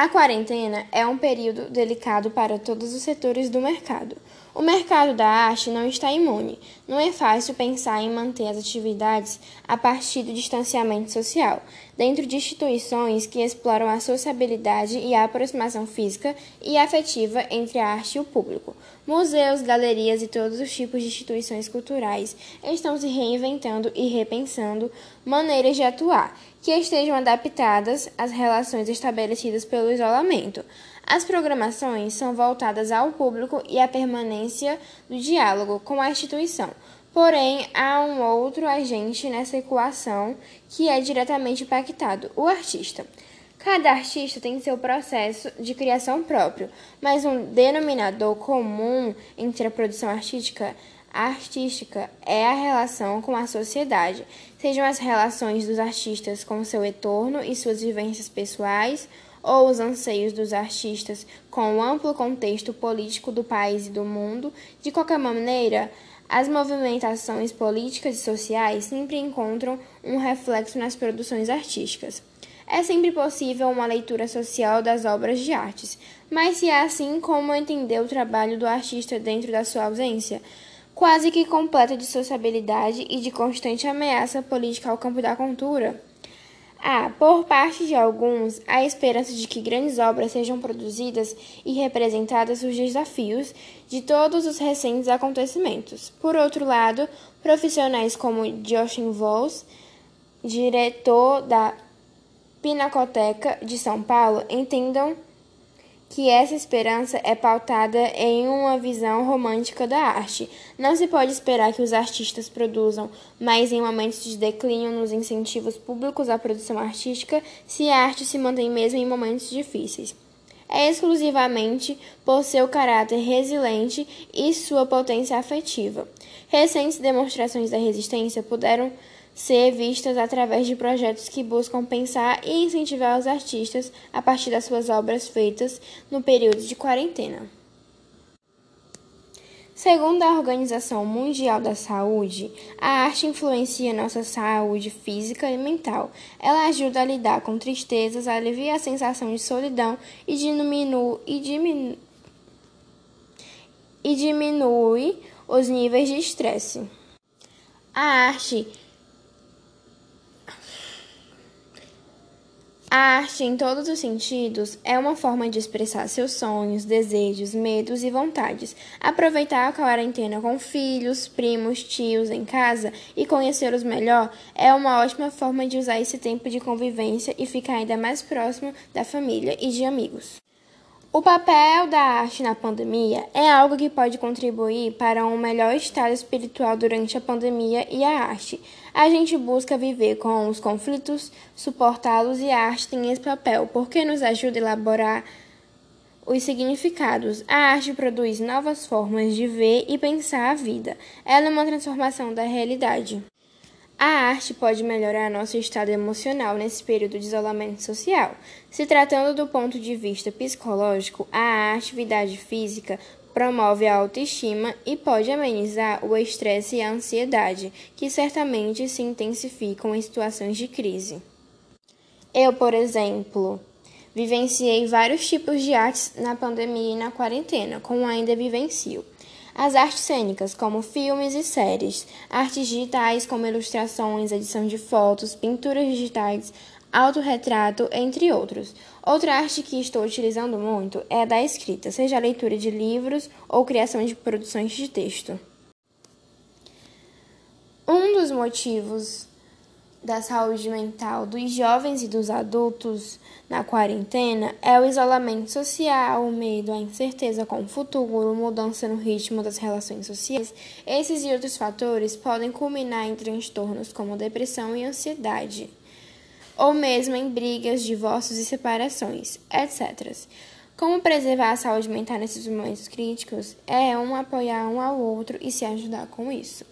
A quarentena é um período delicado para todos os setores do mercado. O mercado da arte não está imune. Não é fácil pensar em manter as atividades a partir do distanciamento social, dentro de instituições que exploram a sociabilidade e a aproximação física e afetiva entre a arte e o público. Museus, galerias e todos os tipos de instituições culturais estão se reinventando e repensando maneiras de atuar que estejam adaptadas às relações estabelecidas pelo isolamento. As programações são voltadas ao público e à permanência do diálogo com a instituição. Porém, há um outro agente nessa equação que é diretamente impactado: o artista. Cada artista tem seu processo de criação próprio, mas um denominador comum entre a produção artística artística é a relação com a sociedade, sejam as relações dos artistas com seu entorno e suas vivências pessoais, ou os anseios dos artistas com o amplo contexto político do país e do mundo. De qualquer maneira, as movimentações políticas e sociais sempre encontram um reflexo nas produções artísticas. É sempre possível uma leitura social das obras de artes, mas se é assim como entender o trabalho do artista dentro da sua ausência, quase que completa de sociabilidade e de constante ameaça política ao campo da cultura. Há, por parte de alguns, a esperança de que grandes obras sejam produzidas e representadas os desafios de todos os recentes acontecimentos. Por outro lado, profissionais como Joachim Voss, diretor da Pinacoteca de São Paulo, entendam que essa esperança é pautada em uma visão romântica da arte. Não se pode esperar que os artistas produzam, mas em momentos de declínio nos incentivos públicos à produção artística, se a arte se mantém mesmo em momentos difíceis. É exclusivamente por seu caráter resiliente e sua potência afetiva. Recentes demonstrações da resistência puderam ser vistas através de projetos que buscam pensar e incentivar os artistas a partir das suas obras feitas no período de quarentena. Segundo a Organização Mundial da Saúde, a arte influencia nossa saúde física e mental. Ela ajuda a lidar com tristezas, alivia a sensação de solidão e diminui, e diminui, e diminui os níveis de estresse. A arte A arte, em todos os sentidos, é uma forma de expressar seus sonhos, desejos, medos e vontades. Aproveitar a quarentena com filhos, primos, tios em casa e conhecê-los melhor é uma ótima forma de usar esse tempo de convivência e ficar ainda mais próximo da família e de amigos. O papel da arte na pandemia é algo que pode contribuir para um melhor estado espiritual durante a pandemia e a arte. A gente busca viver com os conflitos, suportá-los e a arte tem esse papel, porque nos ajuda a elaborar os significados. A arte produz novas formas de ver e pensar a vida. Ela é uma transformação da realidade. A arte pode melhorar nosso estado emocional nesse período de isolamento social. Se tratando do ponto de vista psicológico, a atividade física promove a autoestima e pode amenizar o estresse e a ansiedade, que certamente se intensificam em situações de crise. Eu, por exemplo, vivenciei vários tipos de artes na pandemia e na quarentena, como ainda vivencio. As artes cênicas, como filmes e séries, artes digitais, como ilustrações, edição de fotos, pinturas digitais, autorretrato, entre outros. Outra arte que estou utilizando muito é a da escrita, seja a leitura de livros ou criação de produções de texto. Um dos motivos da saúde mental dos jovens e dos adultos na quarentena é o isolamento social, o medo, a incerteza com o futuro, mudança no ritmo das relações sociais. Esses e outros fatores podem culminar em transtornos como depressão e ansiedade, ou mesmo em brigas, divórcios e separações, etc. Como preservar a saúde mental nesses momentos críticos é um apoiar um ao outro e se ajudar com isso.